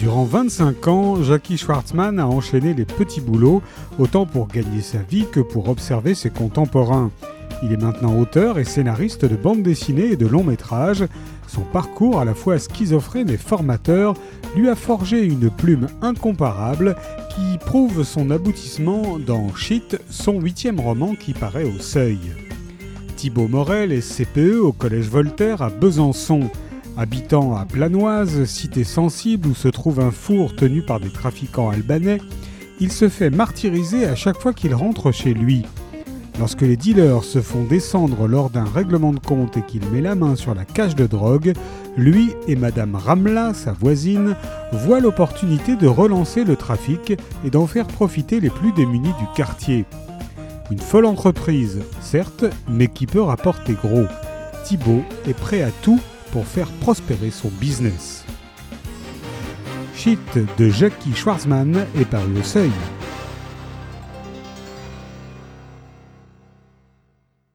Durant 25 ans, Jackie Schwartzman a enchaîné les petits boulots, autant pour gagner sa vie que pour observer ses contemporains. Il est maintenant auteur et scénariste de bandes dessinées et de longs métrages. Son parcours, à la fois schizophrène et formateur, lui a forgé une plume incomparable qui prouve son aboutissement dans Shit, son huitième roman qui paraît au seuil. Thibaut Morel est CPE au Collège Voltaire à Besançon. Habitant à Planoise, cité sensible où se trouve un four tenu par des trafiquants albanais, il se fait martyriser à chaque fois qu'il rentre chez lui. Lorsque les dealers se font descendre lors d'un règlement de compte et qu'il met la main sur la cage de drogue, lui et Madame Ramla, sa voisine, voient l'opportunité de relancer le trafic et d'en faire profiter les plus démunis du quartier. Une folle entreprise, certes, mais qui peut rapporter gros. Thibaut est prêt à tout pour faire prospérer son business. Shit de Jackie Schwarzman est paru au seuil.